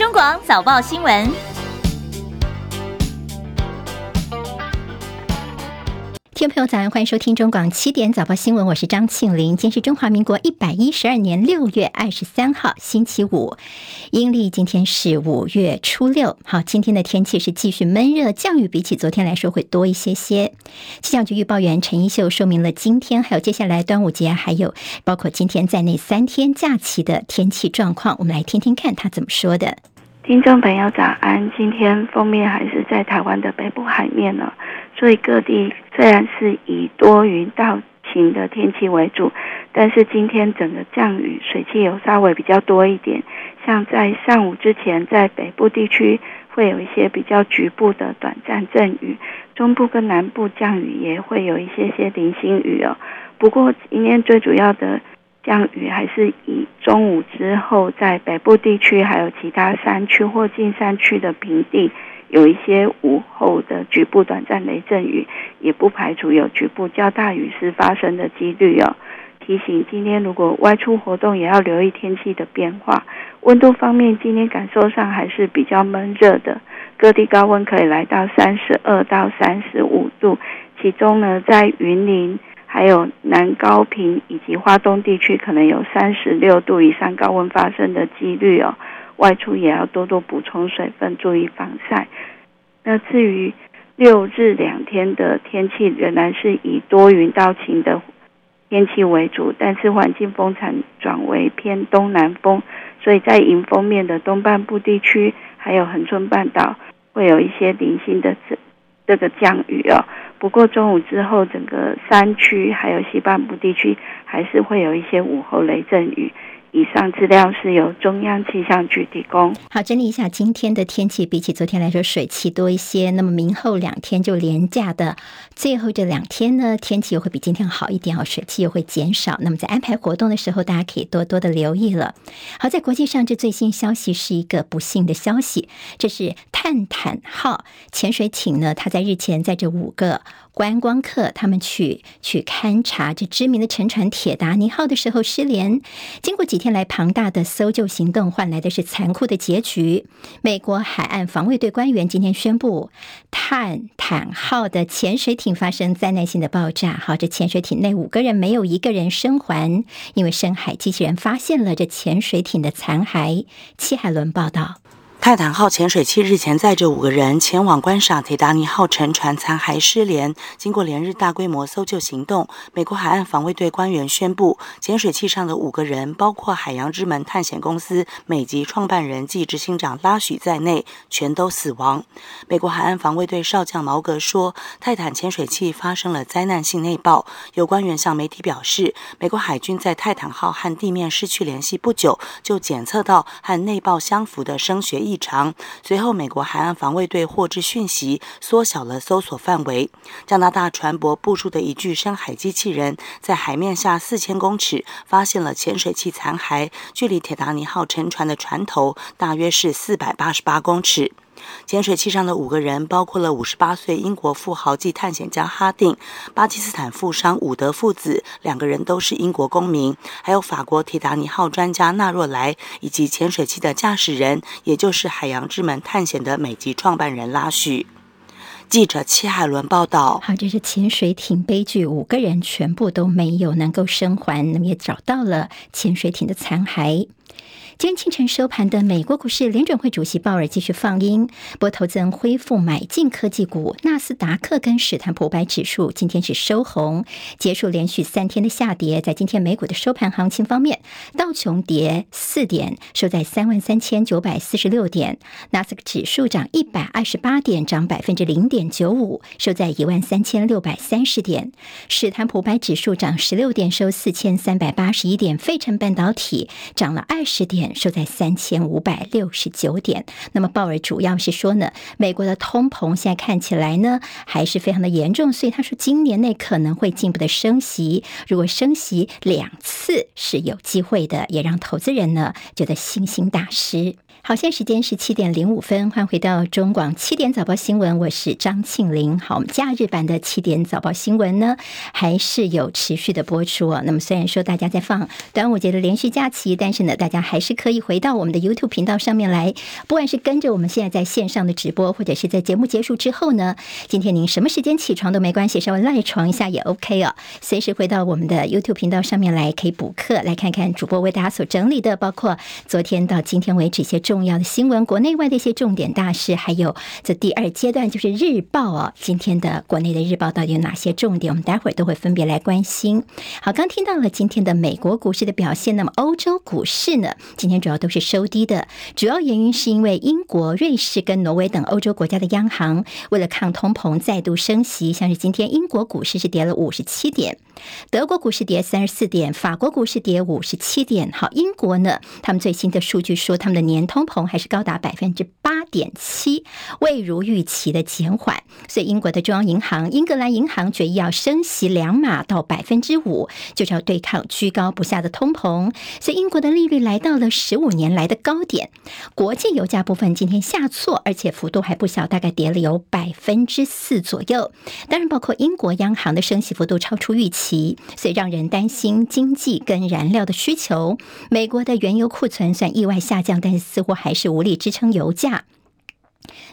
中广早报新闻。听众朋友，早上欢迎收听中广七点早报新闻，我是张庆玲。今天是中华民国一百一十二年六月二十三号，星期五，阴历今天是五月初六。好，今天的天气是继续闷热，降雨比起昨天来说会多一些些。气象局预报员陈一秀说明了今天还有接下来端午节，还有包括今天在内三天假期的天气状况，我们来听听看他怎么说的。听众朋友早安，今天封面还是在台湾的北部海面呢。所以各地虽然是以多云到晴的天气为主，但是今天整个降雨水汽有稍微比较多一点。像在上午之前，在北部地区会有一些比较局部的短暂阵雨，中部跟南部降雨也会有一些些零星雨哦。不过今天最主要的降雨还是以中午之后，在北部地区还有其他山区或近山区的平地。有一些午后的局部短暂雷阵雨，也不排除有局部较大雨势发生的几率哦。提醒今天如果外出活动，也要留意天气的变化。温度方面，今天感受上还是比较闷热的，各地高温可以来到三十二到三十五度。其中呢，在云林、还有南高屏以及花东地区，可能有三十六度以上高温发生的几率哦。外出也要多多补充水分，注意防晒。那至于六日两天的天气，仍然是以多云到晴的天气为主，但是环境风场转为偏东南风，所以在迎风面的东半部地区，还有恒春半岛，会有一些零星的这个降雨哦。不过中午之后，整个山区还有西半部地区，还是会有一些午后雷阵雨。以上资料是由中央气象局提供。好，整理一下今天的天气，比起昨天来说，水汽多一些。那么明后两天就连假的最后这两天呢，天气又会比今天好一点哦，水汽又会减少。那么在安排活动的时候，大家可以多多的留意了。好，在国际上，这最新消息是一个不幸的消息，这是泰坦号潜水艇呢，它在日前在这五个。观光客他们去去勘察这知名的沉船铁达尼号的时候失联，经过几天来庞大的搜救行动，换来的是残酷的结局。美国海岸防卫队官员今天宣布，泰坦号的潜水艇发生灾难性的爆炸。好，这潜水艇内五个人没有一个人生还，因为深海机器人发现了这潜水艇的残骸。七海伦报道。泰坦号潜水器日前载着五个人前往观赏铁达尼号沉船残骸失联，经过连日大规模搜救行动，美国海岸防卫队官员宣布，潜水器上的五个人，包括海洋之门探险公司美籍创办人暨执行长拉许在内，全都死亡。美国海岸防卫队少将毛格说，泰坦潜水器发生了灾难性内爆。有官员向媒体表示，美国海军在泰坦号和地面失去联系不久，就检测到和内爆相符的声学异常。随后，美国海岸防卫队获知讯息，缩小了搜索范围。加拿大船舶部署的一具深海机器人，在海面下四千公尺发现了潜水器残骸，距离铁达尼号沉船的船头大约是四百八十八公尺。潜水器上的五个人，包括了五十八岁英国富豪及探险家哈定、巴基斯坦富商伍德父子，两个人都是英国公民，还有法国铁达尼号专家纳若莱，以及潜水器的驾驶人，也就是海洋之门探险的美籍创办人拉许。记者戚海伦报道。好，这是潜水艇悲剧，五个人全部都没有能够生还，那么也找到了潜水艇的残骸。今天清晨收盘的美国股市，联准会主席鲍尔继续放鹰，不过投资人恢复买进科技股，纳斯达克跟史坦普五百指数今天是收红，结束连续三天的下跌。在今天美股的收盘行情方面，道琼跌四点，收在三万三千九百四十六点；纳斯克指数涨一百二十八点，涨百分之零点九五，收在一万三千六百三十点；史坦普五百指数涨十六点，收四千三百八十一点；费城半导体涨了二十点。收在三千五百六十九点。那么鲍尔主要是说呢，美国的通膨现在看起来呢还是非常的严重，所以他说今年内可能会进一步的升息，如果升息两次是有机会的，也让投资人呢觉得信心大失。好，现在时间是七点零五分，欢迎回到中广七点早报新闻，我是张庆玲。好，我们假日版的七点早报新闻呢，还是有持续的播出哦。那么虽然说大家在放端午节的连续假期，但是呢，大家还是可以回到我们的 YouTube 频道上面来，不管是跟着我们现在在线上的直播，或者是在节目结束之后呢，今天您什么时间起床都没关系，稍微赖床一下也 OK 哦。随时回到我们的 YouTube 频道上面来，可以补课，来看看主播为大家所整理的，包括昨天到今天为止一些。重要的新闻，国内外的一些重点大事，还有这第二阶段就是日报哦。今天的国内的日报到底有哪些重点？我们待会儿都会分别来关心。好，刚听到了今天的美国股市的表现，那么欧洲股市呢？今天主要都是收低的，主要原因是因为英国、瑞士跟挪威等欧洲国家的央行为了抗通膨再度升息，像是今天英国股市是跌了五十七点，德国股市跌三十四点，法国股市跌五十七点。好，英国呢，他们最新的数据说他们的年通。通膨还是高达百分之八点七，未如预期的减缓，所以英国的中央银行英格兰银行决议要升息两码到百分之五，就是要对抗居高不下的通膨。所以英国的利率来到了十五年来的高点。国际油价部分今天下挫，而且幅度还不小，大概跌了有百分之四左右。当然，包括英国央行的升息幅度超出预期，所以让人担心经济跟燃料的需求。美国的原油库存算意外下降，但是似乎。还是无力支撑油价。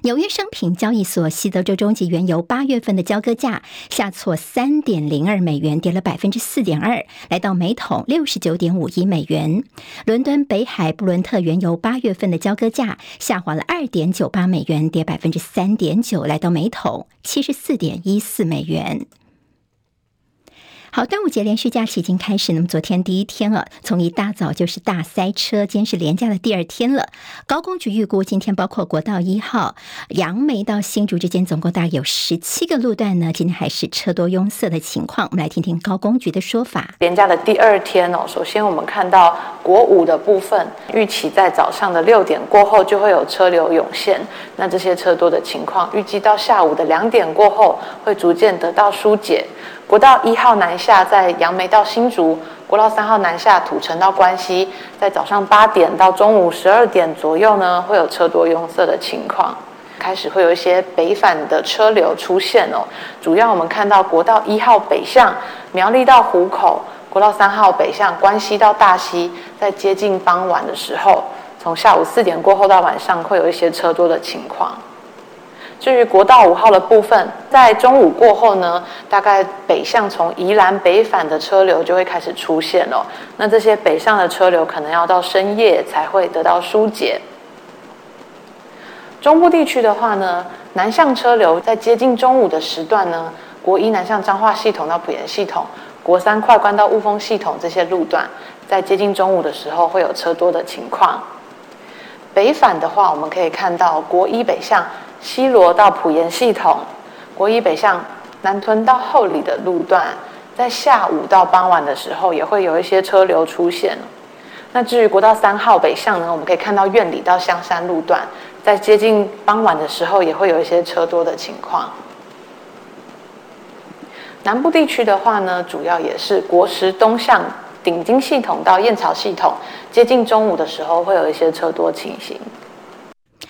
纽约商品交易所西德州中级原油八月份的交割价下挫三点零二美元，跌了百分之四点二，来到每桶六十九点五一美元。伦敦北海布伦特原油八月份的交割价下滑了二点九八美元，跌百分之三点九，来到每桶七十四点一四美元。好，端午节连续假期已经开始。那么昨天第一天了，从一大早就是大塞车，今天是连假的第二天了。高工局预估，今天包括国道一号杨梅到新竹之间，总共大概有十七个路段呢，今天还是车多拥塞的情况。我们来听听高工局的说法。连假的第二天哦，首先我们看到国五的部分，预期在早上的六点过后就会有车流涌现。那这些车多的情况，预计到下午的两点过后会逐渐得到疏解。国道一号南下在杨梅到新竹，国道三号南下土城到关西，在早上八点到中午十二点左右呢，会有车多拥塞的情况，开始会有一些北返的车流出现哦。主要我们看到国道一号北向苗栗到湖口，国道三号北向关西到大溪，在接近傍晚的时候，从下午四点过后到晚上会有一些车多的情况。至于国道五号的部分，在中午过后呢，大概北向从宜兰北返的车流就会开始出现了。那这些北上的车流可能要到深夜才会得到疏解。中部地区的话呢，南向车流在接近中午的时段呢，国一南向彰化系统到埔盐系统，国三快关到雾峰系统这些路段，在接近中午的时候会有车多的情况。北返的话，我们可以看到国一北向。西螺到埔盐系统，国一北向南屯到后里的路段，在下午到傍晚的时候也会有一些车流出现。那至于国道三号北向呢，我们可以看到苑里到香山路段，在接近傍晚的时候也会有一些车多的情况。南部地区的话呢，主要也是国十东向顶金系统到燕巢系统，接近中午的时候会有一些车多情形。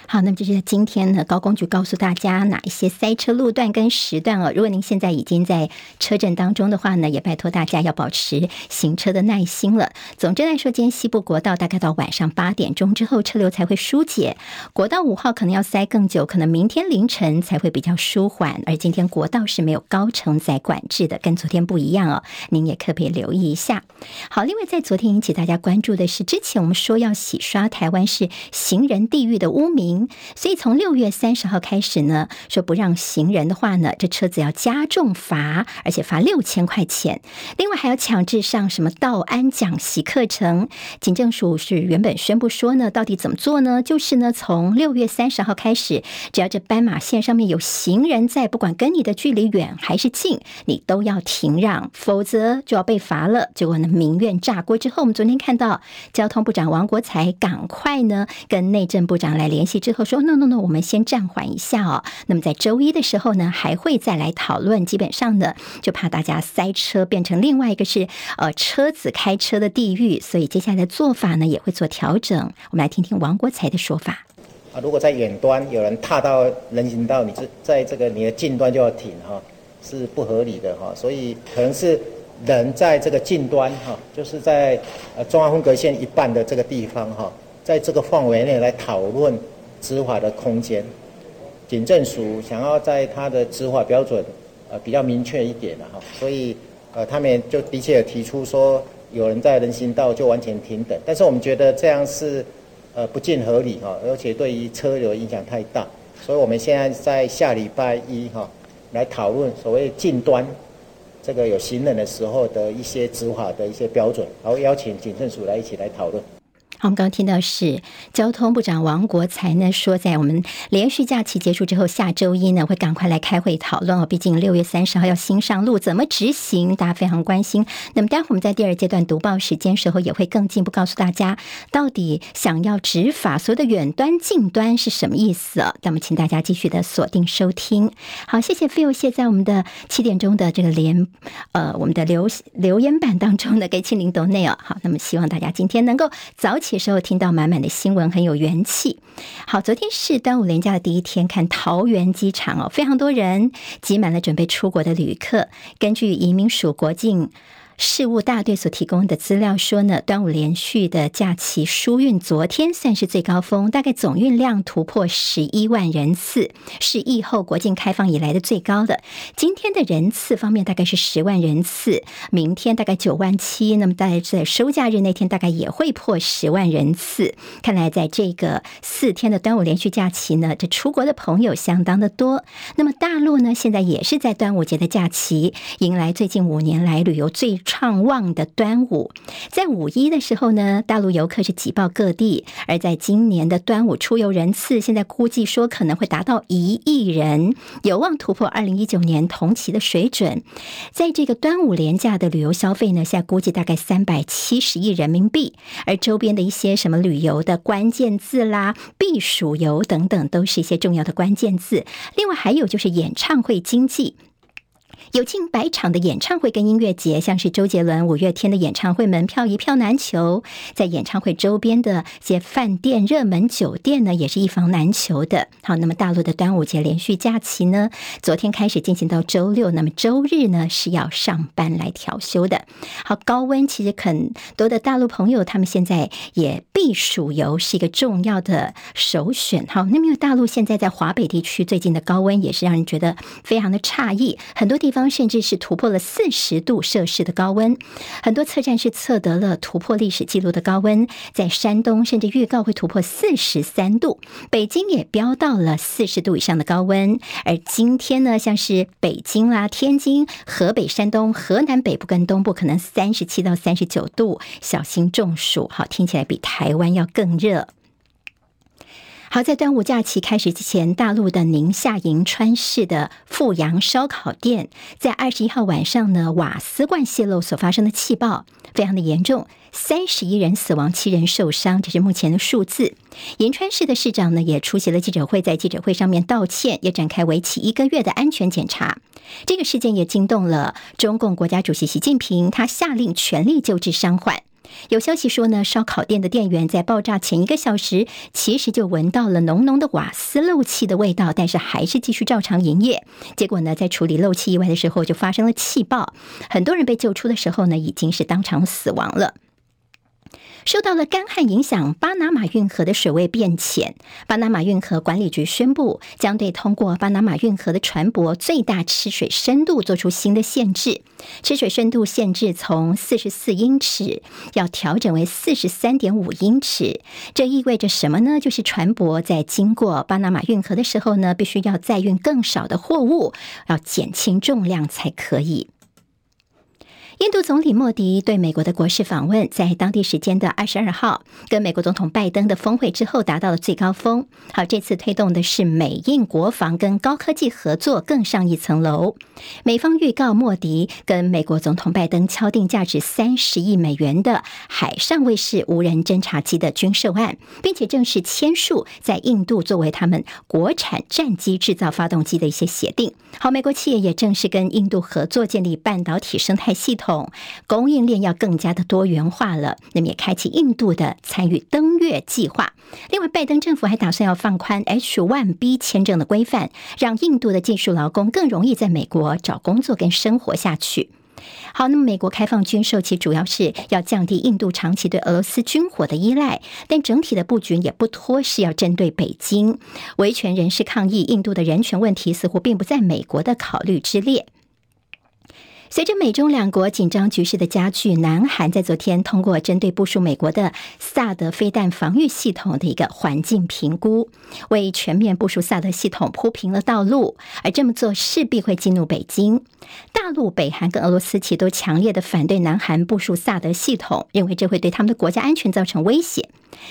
好，那么这是今天呢，高工局告诉大家哪一些塞车路段跟时段哦。如果您现在已经在车阵当中的话呢，也拜托大家要保持行车的耐心了。总之来说，今天西部国道大概到晚上八点钟之后，车流才会疏解。国道五号可能要塞更久，可能明天凌晨才会比较舒缓。而今天国道是没有高承载管制的，跟昨天不一样哦。您也特别留意一下。好，另外在昨天引起大家关注的是，之前我们说要洗刷台湾是行人地狱的污名。所以从六月三十号开始呢，说不让行人的话呢，这车子要加重罚，而且罚六千块钱。另外还要强制上什么道安讲习课程。警政署是原本宣布说呢，到底怎么做呢？就是呢，从六月三十号开始，只要这斑马线上面有行人在，不管跟你的距离远还是近，你都要停让，否则就要被罚了。结果呢，民怨炸锅之后，我们昨天看到交通部长王国材赶快呢跟内政部长来联系。之后说，no no no，我们先暂缓一下哦。那么在周一的时候呢，还会再来讨论。基本上呢，就怕大家塞车变成另外一个是呃车子开车的地狱，所以接下来的做法呢也会做调整。我们来听听王国才的说法。啊，如果在远端有人踏到人行道，你是在这个你的近端就要停哈，是不合理的哈。所以可能是人在这个近端哈，就是在呃中央分隔线一半的这个地方哈，在这个范围内来讨论执法的空间。警政署想要在他的执法标准呃比较明确一点的哈，所以呃他们就的确有提出说有人在人行道就完全停等，但是我们觉得这样是。呃，不尽合理哈，而且对于车流影响太大，所以我们现在在下礼拜一哈来讨论所谓近端这个有行人的时候的一些执法的一些标准，然后邀请警政署来一起来讨论。好，我们刚刚听到是交通部长王国材呢说，在我们连续假期结束之后，下周一呢会赶快来开会讨论哦。毕竟六月三十号要新上路，怎么执行，大家非常关心。那么待会我们在第二阶段读报时间时候，也会更进一步告诉大家，到底想要执法所有的远端、近端是什么意思。那么请大家继续的锁定收听。好，谢谢 Phil，谢在我们的七点钟的这个连呃我们的留留言板当中的给庆玲斗内哦。好，那么希望大家今天能够早起。这时候听到满满的新闻，很有元气。好，昨天是端午连假的第一天，看桃园机场哦，非常多人挤满了准备出国的旅客。根据移民署国境事务大队所提供的资料说呢，端午连续的假期疏运，昨天算是最高峰，大概总运量突破十一万人次，是疫后国境开放以来的最高的。今天的人次方面大概是十万人次，明天大概九万七，那么大概在收假日那天大概也会破十万人次。看来在这个四天的端午连续假期呢，这出国的朋友相当的多。那么大陆呢，现在也是在端午节的假期，迎来最近五年来旅游最畅旺的端午，在五一的时候呢，大陆游客是挤爆各地；而在今年的端午出游人次，现在估计说可能会达到一亿人，有望突破二零一九年同期的水准。在这个端午连假的旅游消费呢，现在估计大概三百七十亿人民币，而周边的一些什么旅游的关键字啦、避暑游等等，都是一些重要的关键字。另外还有就是演唱会经济。有近百场的演唱会跟音乐节，像是周杰伦、五月天的演唱会门票一票难求，在演唱会周边的些饭店、热门酒店呢，也是一房难求的。好，那么大陆的端午节连续假期呢，昨天开始进行到周六，那么周日呢是要上班来调休的。好，高温其实很多的大陆朋友，他们现在也避暑游是一个重要的首选。好，那么因为大陆现在在华北地区最近的高温也是让人觉得非常的诧异，很多地方。方甚至是突破了四十度摄氏的高温，很多测站是测得了突破历史记录的高温，在山东甚至预告会突破四十三度，北京也飙到了四十度以上的高温。而今天呢，像是北京啦、天津、河北、山东、河南北部跟东部，可能三十七到三十九度，小心中暑。好，听起来比台湾要更热。好，在端午假期开始之前，大陆的宁夏银川市的富阳烧烤店在二十一号晚上呢，瓦斯罐泄漏所发生的气爆非常的严重，三十一人死亡，七人受伤，这是目前的数字。银川市的市长呢也出席了记者会，在记者会上面道歉，也展开为期一个月的安全检查。这个事件也惊动了中共国家主席习近平，他下令全力救治伤患。有消息说呢，烧烤店的店员在爆炸前一个小时，其实就闻到了浓浓的瓦斯漏气的味道，但是还是继续照常营业。结果呢，在处理漏气意外的时候，就发生了气爆，很多人被救出的时候呢，已经是当场死亡了。受到了干旱影响，巴拿马运河的水位变浅。巴拿马运河管理局宣布，将对通过巴拿马运河的船舶最大吃水深度做出新的限制。吃水深度限制从四十四英尺要调整为四十三点五英尺。这意味着什么呢？就是船舶在经过巴拿马运河的时候呢，必须要载运更少的货物，要减轻重量才可以。印度总理莫迪对美国的国事访问，在当地时间的二十二号，跟美国总统拜登的峰会之后达到了最高峰。好，这次推动的是美印国防跟高科技合作更上一层楼。美方预告莫迪跟美国总统拜登敲定价值三十亿美元的海上卫士无人侦察机的军售案，并且正式签署在印度作为他们国产战机制造发动机的一些协定。好，美国企业也正式跟印度合作建立半导体生态系统。供应链要更加的多元化了，那么也开启印度的参与登月计划。另外，拜登政府还打算要放宽 H-1B 签证的规范，让印度的技术劳工更容易在美国找工作跟生活下去。好，那么美国开放军售，其主要是要降低印度长期对俄罗斯军火的依赖，但整体的布局也不脱是要针对北京。维权人士抗议，印度的人权问题似乎并不在美国的考虑之列。随着美中两国紧张局势的加剧，南韩在昨天通过针对部署美国的萨德飞弹防御系统的一个环境评估，为全面部署萨德系统铺平了道路。而这么做势必会激怒北京。大陆、北韩跟俄罗斯其都强烈的反对南韩部署萨德系统，认为这会对他们的国家安全造成威胁。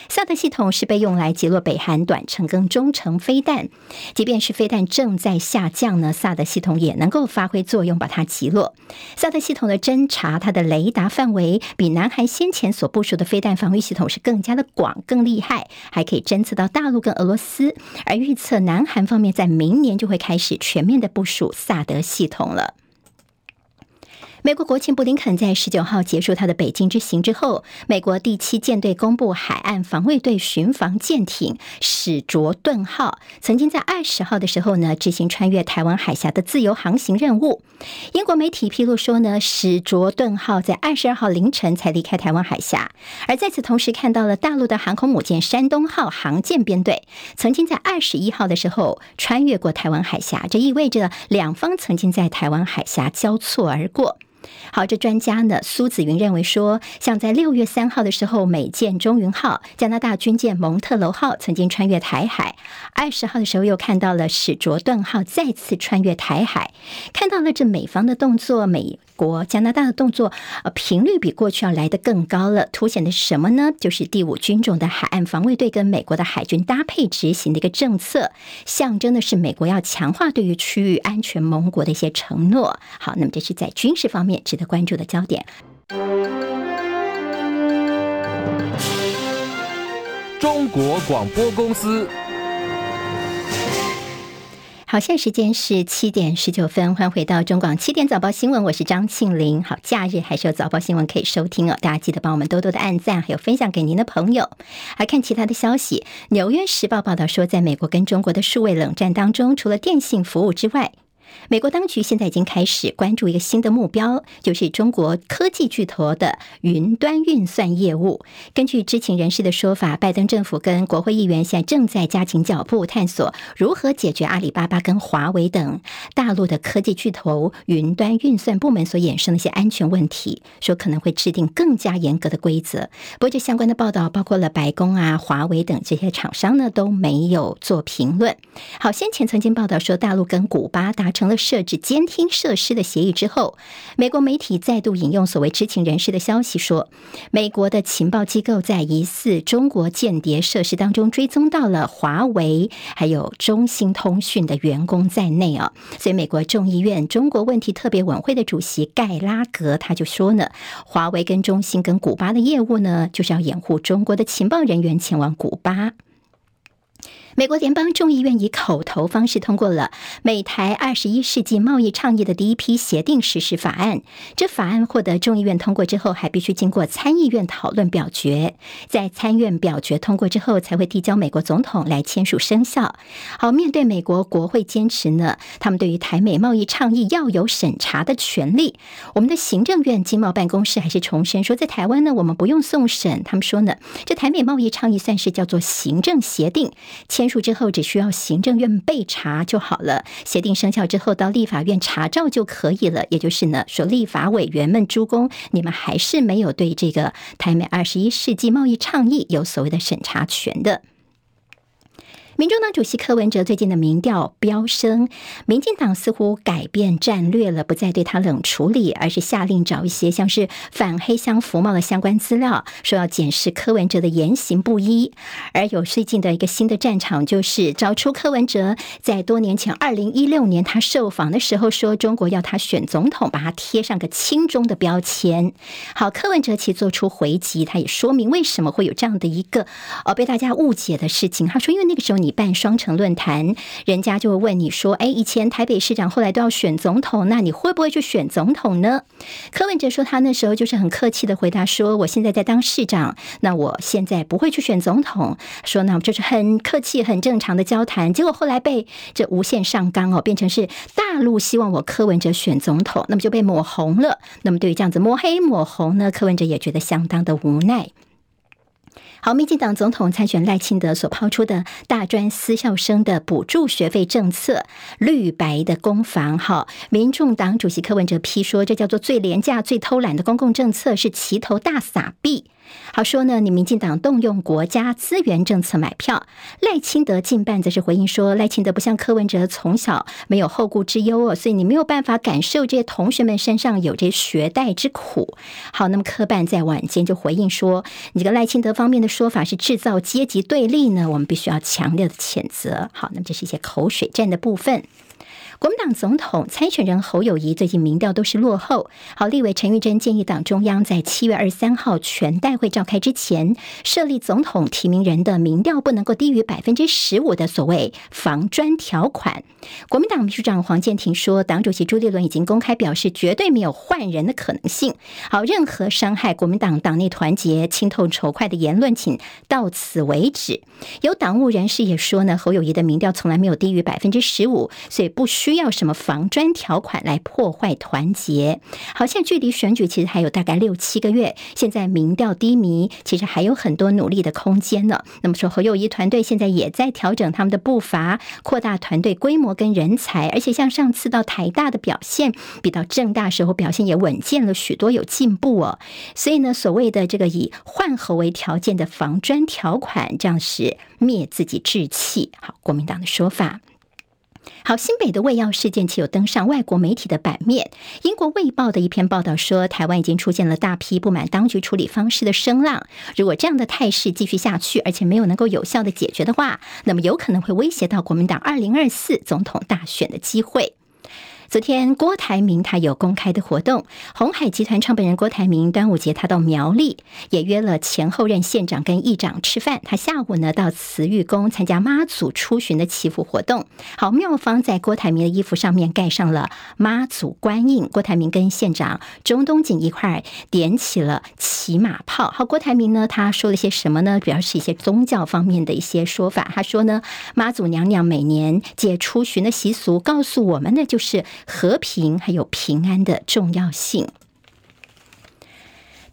萨德系统是被用来击落北韩短程跟中程飞弹，即便是飞弹正在下降呢，萨德系统也能够发挥作用，把它击落。萨德系统的侦察，它的雷达范围比南韩先前所部署的飞弹防御系统是更加的广、更厉害，还可以侦测到大陆跟俄罗斯。而预测南韩方面在明年就会开始全面的部署萨德系统了。美国国务卿布林肯在十九号结束他的北京之行之后，美国第七舰队公布海岸防卫队巡防舰艇史卓顿号曾经在二十号的时候呢执行穿越台湾海峡的自由航行任务。英国媒体披露说呢，史卓顿号在二十二号凌晨才离开台湾海峡，而在此同时看到了大陆的航空母舰山东号航舰编队曾经在二十一号的时候穿越过台湾海峡，这意味着两方曾经在台湾海峡交错而过。好，这专家呢，苏子云认为说，像在六月三号的时候，美舰中云号、加拿大军舰蒙特楼号曾经穿越台海；二十号的时候又看到了史卓顿号再次穿越台海，看到了这美方的动作，美国、加拿大的动作，呃，频率比过去要来得更高了。凸显的是什么呢？就是第五军种的海岸防卫队跟美国的海军搭配执行的一个政策，象征的是美国要强化对于区域安全盟国的一些承诺。好，那么这是在军事方面。值得关注的焦点。中国广播公司。好，现在时间是七点十九分，欢迎回到中广七点早报新闻，我是张庆林。好，假日还是有早报新闻可以收听哦，大家记得帮我们多多的按赞，还有分享给您的朋友。还看其他的消息，《纽约时报》报道说，在美国跟中国的数位冷战当中，除了电信服务之外，美国当局现在已经开始关注一个新的目标，就是中国科技巨头的云端运算业务。根据知情人士的说法，拜登政府跟国会议员现在正在加紧脚步，探索如何解决阿里巴巴跟华为等大陆的科技巨头云端运算部门所衍生的一些安全问题，说可能会制定更加严格的规则。不过，这相关的报道包括了白宫啊、华为等这些厂商呢都没有做评论。好，先前曾经报道说，大陆跟古巴达成了设置监听设施的协议之后，美国媒体再度引用所谓知情人士的消息说，美国的情报机构在疑似中国间谍设施当中追踪到了华为还有中兴通讯的员工在内啊。所以，美国众议院中国问题特别委员会的主席盖拉格他就说呢，华为跟中兴跟古巴的业务呢，就是要掩护中国的情报人员前往古巴。美国联邦众议院以口头方式通过了美台二十一世纪贸易倡议的第一批协定实施法案。这法案获得众议院通过之后，还必须经过参议院讨论表决，在参院表决通过之后，才会递交美国总统来签署生效。好，面对美国国会坚持呢，他们对于台美贸易倡议要有审查的权利。我们的行政院经贸办公室还是重申说，在台湾呢，我们不用送审。他们说呢，这台美贸易倡议算是叫做行政协定签。签署之后只需要行政院备查就好了，协定生效之后到立法院查照就可以了。也就是呢，说立法委员们诸公，你们还是没有对这个台美二十一世纪贸易倡议有所谓的审查权的。民众党主席柯文哲最近的民调飙升，民进党似乎改变战略了，不再对他冷处理，而是下令找一些像是反黑箱服贸的相关资料，说要检视柯文哲的言行不一。而有最近的一个新的战场，就是找出柯文哲在多年前二零一六年他受访的时候说中国要他选总统，把他贴上个亲中的标签。好，柯文哲其实做出回击，他也说明为什么会有这样的一个呃被大家误解的事情。他说，因为那个时候你。你办双城论坛，人家就会问你说：“哎，以前台北市长后来都要选总统，那你会不会去选总统呢？”柯文哲说他那时候就是很客气的回答说：“我现在在当市长，那我现在不会去选总统。”说那就是很客气、很正常的交谈。结果后来被这无限上纲哦，变成是大陆希望我柯文哲选总统，那么就被抹红了。那么对于这样子抹黑抹红呢，柯文哲也觉得相当的无奈。好，民进党总统参选赖清德所抛出的大专私校生的补助学费政策，绿白的攻防。哈，民众党主席柯文哲批说，这叫做最廉价、最偷懒的公共政策，是齐头大撒币。好说呢，你民进党动用国家资源政策买票，赖清德近半则是回应说，赖清德不像柯文哲从小没有后顾之忧哦，所以你没有办法感受这些同学们身上有这学贷之苦。好，那么柯办在晚间就回应说，你这个赖清德方面的说法是制造阶级对立呢，我们必须要强烈的谴责。好，那么这是一些口水战的部分。国民党总统参选人侯友谊最近民调都是落后。好，立委陈玉珍建议党中央在七月二十三号全代会召开之前，设立总统提名人的民调不能够低于百分之十五的所谓防专条款。国民党秘书长黄健庭说，党主席朱立伦已经公开表示，绝对没有换人的可能性。好，任何伤害国民党党内团结、亲痛仇快的言论，请到此为止。有党务人士也说呢，侯友谊的民调从来没有低于百分之十五，所以不需。需要什么防专条款来破坏团结？好像距离选举其实还有大概六七个月，现在民调低迷，其实还有很多努力的空间呢。那么说，侯友宜团队现在也在调整他们的步伐，扩大团队规模跟人才，而且像上次到台大的表现，比到政大时候表现也稳健了许多，有进步哦。所以呢，所谓的这个以换侯为条件的防专条款，这样是灭自己志气。好，国民党的说法。好，新北的卫药事件，且有登上外国媒体的版面。英国《卫报》的一篇报道说，台湾已经出现了大批不满当局处理方式的声浪。如果这样的态势继续下去，而且没有能够有效的解决的话，那么有可能会威胁到国民党二零二四总统大选的机会。昨天，郭台铭他有公开的活动，鸿海集团创办人郭台铭端午节他到苗栗，也约了前后任县长跟议长吃饭。他下午呢到慈玉宫参加妈祖出巡的祈福活动。好，妙方在郭台铭的衣服上面盖上了妈祖官印。郭台铭跟县长钟东锦一块点起了骑马炮。好，郭台铭呢他说了些什么呢？主要是一些宗教方面的一些说法。他说呢，妈祖娘娘每年借出巡的习俗，告诉我们的就是。和平还有平安的重要性。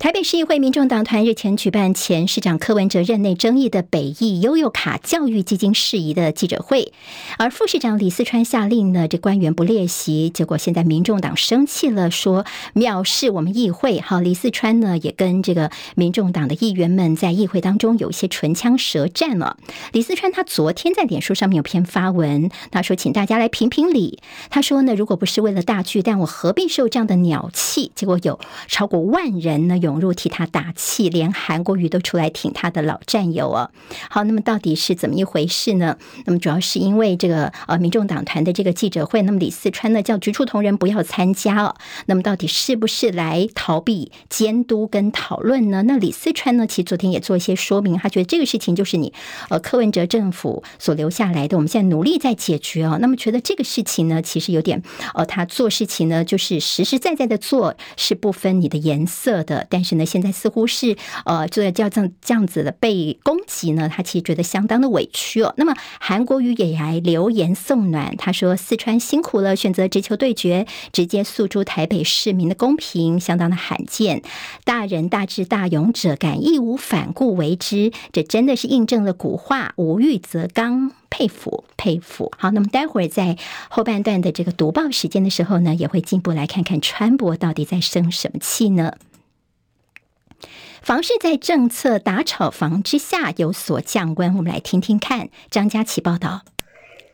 台北市议会民众党团日前举办前市长柯文哲任内争议的北艺悠悠卡教育基金事宜的记者会，而副市长李四川下令呢，这官员不列席，结果现在民众党生气了，说藐视我们议会。好，李四川呢也跟这个民众党的议员们在议会当中有一些唇枪舌战了。李四川他昨天在脸书上面有篇发文，他说请大家来评评理。他说呢，如果不是为了大局，但我何必受这样的鸟气？结果有超过万人呢有。融入替他打气，连韩国瑜都出来挺他的老战友哦。好，那么到底是怎么一回事呢？那么主要是因为这个呃，民众党团的这个记者会，那么李四川呢叫局处同仁不要参加哦。那么到底是不是来逃避监督跟讨论呢？那李四川呢，其实昨天也做一些说明，他觉得这个事情就是你呃柯文哲政府所留下来的，我们现在努力在解决哦。那么觉得这个事情呢，其实有点呃，他做事情呢就是实实在在的做，是不分你的颜色的，但。但是呢，现在似乎是呃，这叫这样这样子的被攻击呢，他其实觉得相当的委屈哦。那么韩国瑜也来留言送暖，他说：“四川辛苦了，选择直球对决，直接诉诸台北市民的公平，相当的罕见。大仁大智大勇者，敢义无反顾为之，这真的是印证了古话‘无欲则刚’，佩服佩服。好，那么待会儿在后半段的这个读报时间的时候呢，也会进一步来看看川博到底在生什么气呢？”房市在政策打炒房之下有所降温，我们来听听看。张佳琪报道。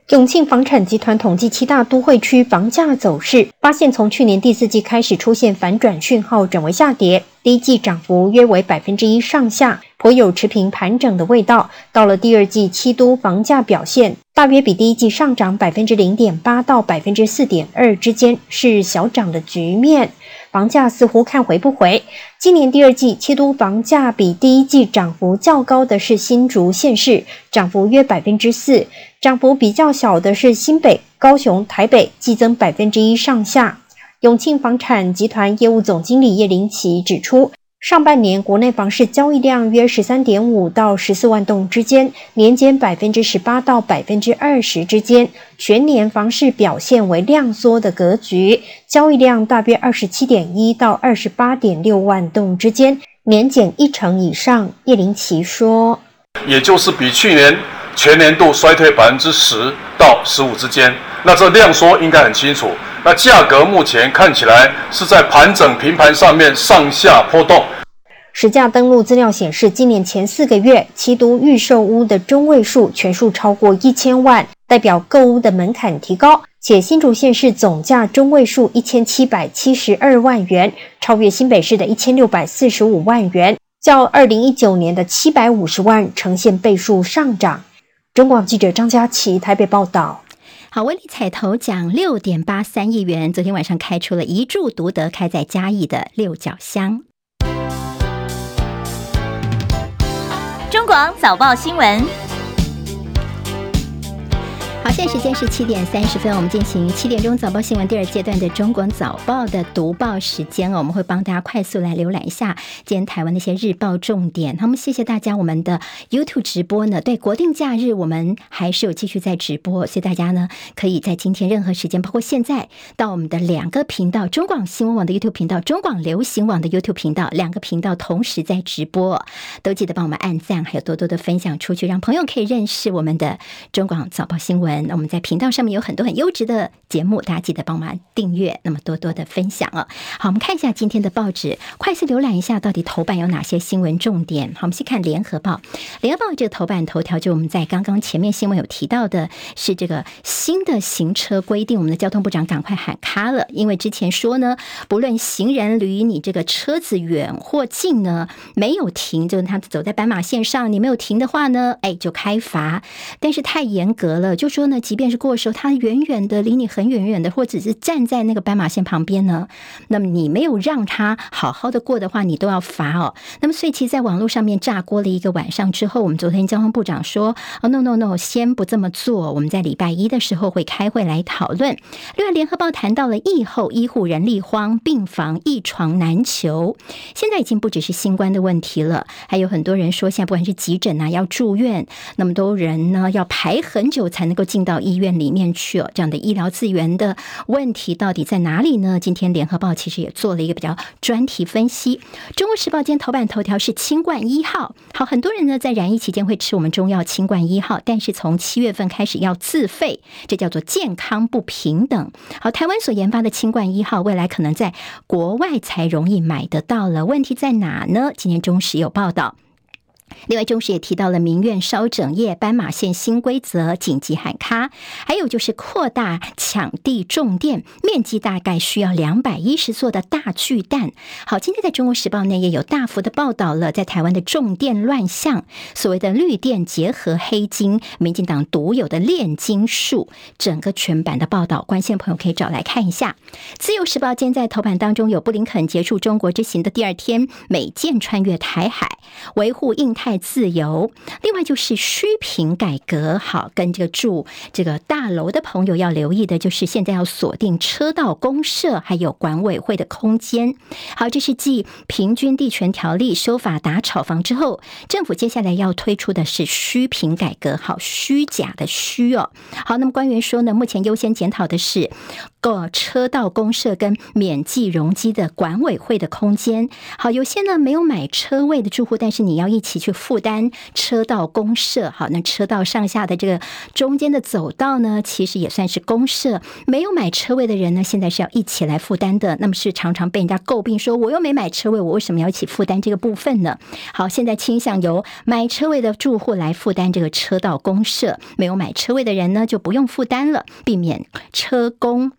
永庆房产集团统计七大都会区房价走势，发现从去年第四季开始出现反转讯号，转为下跌。第一季涨幅约为百分之一上下，颇有持平盘整的味道。到了第二季，七都房价表现大约比第一季上涨百分之零点八到百分之四点二之间，是小涨的局面。房价似乎看回不回。今年第二季，七都房价比第一季涨幅较高的是新竹县市，涨幅约百分之四；涨幅比较小的是新北、高雄、台北，季增百分之一上下。永庆房产集团业务总经理叶林奇指出。上半年国内房市交易量约十三点五到十四万栋之间，年减百分之十八到百分之二十之间。全年房市表现为量缩的格局，交易量大约二十七点一到二十八点六万栋之间，年减一成以上。叶林奇说：“也就是比去年全年度衰退百分之十到十五之间。那这量缩应该很清楚。”那价格目前看起来是在盘整平盘上面上下波动。实价登录资料显示，今年前四个月，七都预售屋的中位数全数超过一千万，代表购屋的门槛提高。且新竹县市总价中位数一千七百七十二万元，超越新北市的一千六百四十五万元，较二零一九年的七百五十万呈现倍数上涨。中广记者张佳琪台北报道。好，威力彩头奖六点八三亿元，昨天晚上开出了一注独得，开在嘉义的六角乡。中广早报新闻。好，现在时间是七点三十分，我们进行七点钟早报新闻第二阶段的中广早报的读报时间。我们会帮大家快速来浏览一下今天台湾的一些日报重点。那么谢谢大家，我们的 YouTube 直播呢，对国定假日我们还是有继续在直播，所以大家呢可以在今天任何时间，包括现在，到我们的两个频道：中广新闻网的 YouTube 频道、中广流行网的 YouTube 频道，两个频道同时在直播，都记得帮我们按赞，还有多多的分享出去，让朋友可以认识我们的中广早报新闻。那我们在频道上面有很多很优质的节目，大家记得帮忙订阅，那么多多的分享哦。好，我们看一下今天的报纸，快速浏览一下到底头版有哪些新闻重点。好，我们先看联合报，联合报这个头版头条就我们在刚刚前面新闻有提到的是这个新的行车规定，我们的交通部长赶快喊卡了，因为之前说呢，不论行人离你这个车子远或近呢，没有停，就是他走在斑马线上，你没有停的话呢，哎，就开罚，但是太严格了，就是。说呢，即便是过时候，他远远的离你很远远的，或者是站在那个斑马线旁边呢，那么你没有让他好好的过的话，你都要罚哦。那么所以其实在网络上面炸锅了一个晚上之后，我们昨天交通部长说，哦，no no no，先不这么做，我们在礼拜一的时候会开会来讨论。另外，联合报谈到了疫后医护人力荒，病房一床难求，现在已经不只是新冠的问题了，还有很多人说，现在不管是急诊啊，要住院，那么多人呢要排很久才能够。进到医院里面去哦，这样的医疗资源的问题到底在哪里呢？今天联合报其实也做了一个比较专题分析。中国时报今天头版头条是清冠一号，好，很多人呢在染疫期间会吃我们中药清冠一号，但是从七月份开始要自费，这叫做健康不平等。好，台湾所研发的清冠一号，未来可能在国外才容易买得到了，问题在哪呢？今天中时有报道。另外，中时也提到了民怨烧整夜，斑马线新规则紧急喊卡，还有就是扩大抢地种电，面积大概需要两百一十座的大巨蛋。好，今天在中国时报内也有大幅的报道了，在台湾的种电乱象，所谓的绿电结合黑金，民进党独有的炼金术，整个全版的报道，关心的朋友可以找来看一下。自由时报今天在头版当中有布林肯结束中国之行的第二天，美舰穿越台海，维护印。太自由，另外就是虚坪改革，好，跟这个住这个大楼的朋友要留意的，就是现在要锁定车道公设，还有管委会的空间。好，这是继平均地权条例修法打炒房之后，政府接下来要推出的是虚坪改革，好，虚假的虚哦。好，那么官员说呢，目前优先检讨的是个车道公社跟免计容积的管委会的空间。好，有些呢没有买车位的住户，但是你要一起去负担车道公社。好，那车道上下的这个中间的走道呢，其实也算是公社。没有买车位的人呢，现在是要一起来负担的。那么是常常被人家诟病说，我又没买车位，我为什么要一起负担这个部分呢？好，现在倾向由买车位的住户来负担这个车道公社，没有买车位的人呢，就不用负担了，避免车公。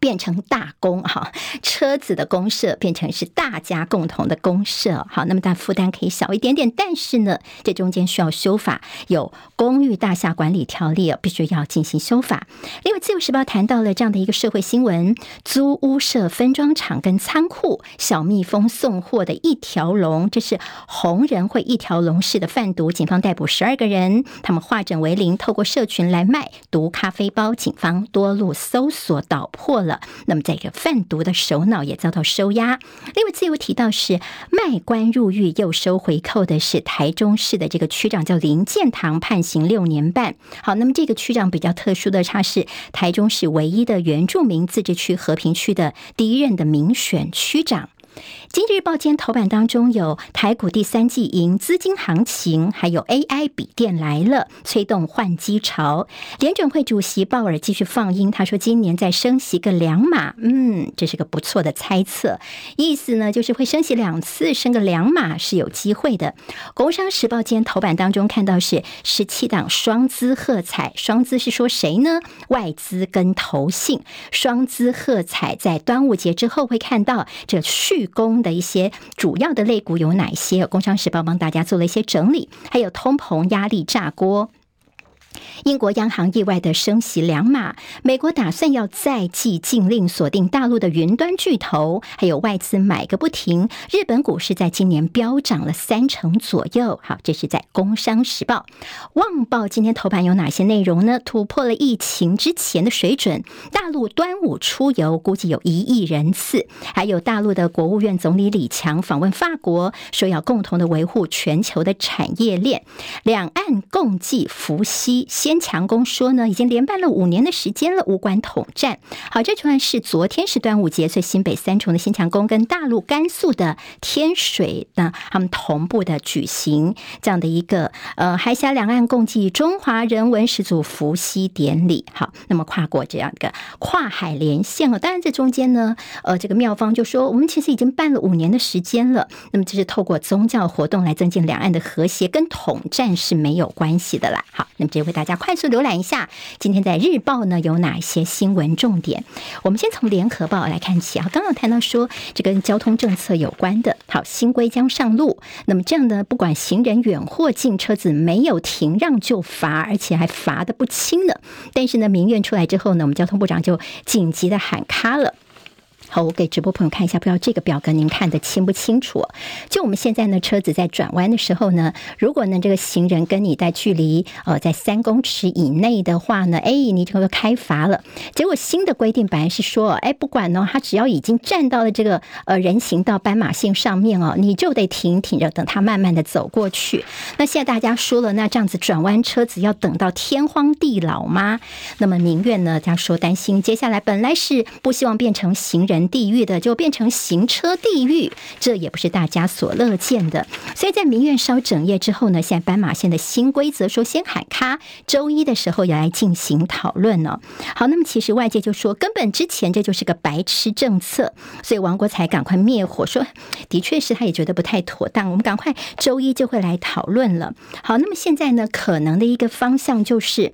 变成大公哈，车子的公社变成是大家共同的公社，好，那么它负担可以小一点点，但是呢，这中间需要修法，有公寓大厦管理条例必须要进行修法。另外，《自由时报》谈到了这样的一个社会新闻：租屋设分装厂跟仓库，小蜜蜂送货的一条龙，这是红人会一条龙式的贩毒，警方逮捕十二个人，他们化整为零，透过社群来卖毒咖啡包，警方多路搜索捣破了。那么，这个贩毒的首脑也遭到收押。另外，自由提到是卖官入狱又收回扣的是台中市的这个区长叫林建堂，判刑六年半。好，那么这个区长比较特殊的，他是台中市唯一的原住民自治区和平区的第一任的民选区长。经济日报今天头版当中有台股第三季迎资金行情，还有 AI 笔电来了，催动换机潮。联准会主席鲍尔继续放鹰，他说今年再升息个两码，嗯，这是个不错的猜测，意思呢就是会升息两次，升个两码是有机会的。工商时报今天头版当中看到是十七档双资喝彩，双资是说谁呢？外资跟投信双资喝彩，在端午节之后会看到这续攻。的一些主要的类股有哪些？工商时报帮大家做了一些整理，还有通膨压力炸锅。英国央行意外的升息两码，美国打算要再祭禁令锁定大陆的云端巨头，还有外资买个不停。日本股市在今年飙涨了三成左右。好，这是在《工商时报》。《旺报》今天头版有哪些内容呢？突破了疫情之前的水准，大陆端午出游估计有一亿人次。还有大陆的国务院总理李强访问法国，说要共同的维护全球的产业链，两岸共济伏先强攻说呢，已经连办了五年的时间了，无关统战。好，这传是昨天是端午节，所以新北三重的先强攻跟大陆甘肃的天水呢，他们同步的举行这样的一个呃海峡两岸共济中华人文始祖伏羲典礼。好，那么跨过这样一个跨海连线了，当然这中间呢，呃，这个妙方就说，我们其实已经办了五年的时间了。那么这是透过宗教活动来增进两岸的和谐，跟统战是没有关系的啦。好，那么这回。大家快速浏览一下，今天在日报呢有哪些新闻重点？我们先从联合报来看起啊。刚刚谈到说，这跟交通政策有关的，好，新规将上路。那么这样呢，不管行人远或近，车子没有停让就罚，而且还罚的不轻呢。但是呢，民怨出来之后呢，我们交通部长就紧急的喊卡了。好，我给直播朋友看一下，不知道这个表格您看得清不清楚？就我们现在呢，车子在转弯的时候呢，如果呢这个行人跟你在距离呃在三公尺以内的话呢，哎，你就会开罚了。结果新的规定本来是说，哎，不管呢，他只要已经站到了这个呃人行道斑马线上面哦，你就得停停着，等他慢慢的走过去。那现在大家说了，那这样子转弯车子要等到天荒地老吗？那么民怨呢，他说担心接下来本来是不希望变成行人。地狱的就变成行车地狱，这也不是大家所乐见的。所以在民怨烧整夜之后呢，现在斑马线的新规则说先喊卡，周一的时候要来进行讨论呢。好，那么其实外界就说，根本之前这就是个白痴政策，所以王国才赶快灭火说，的确是他也觉得不太妥当，我们赶快周一就会来讨论了。好，那么现在呢，可能的一个方向就是。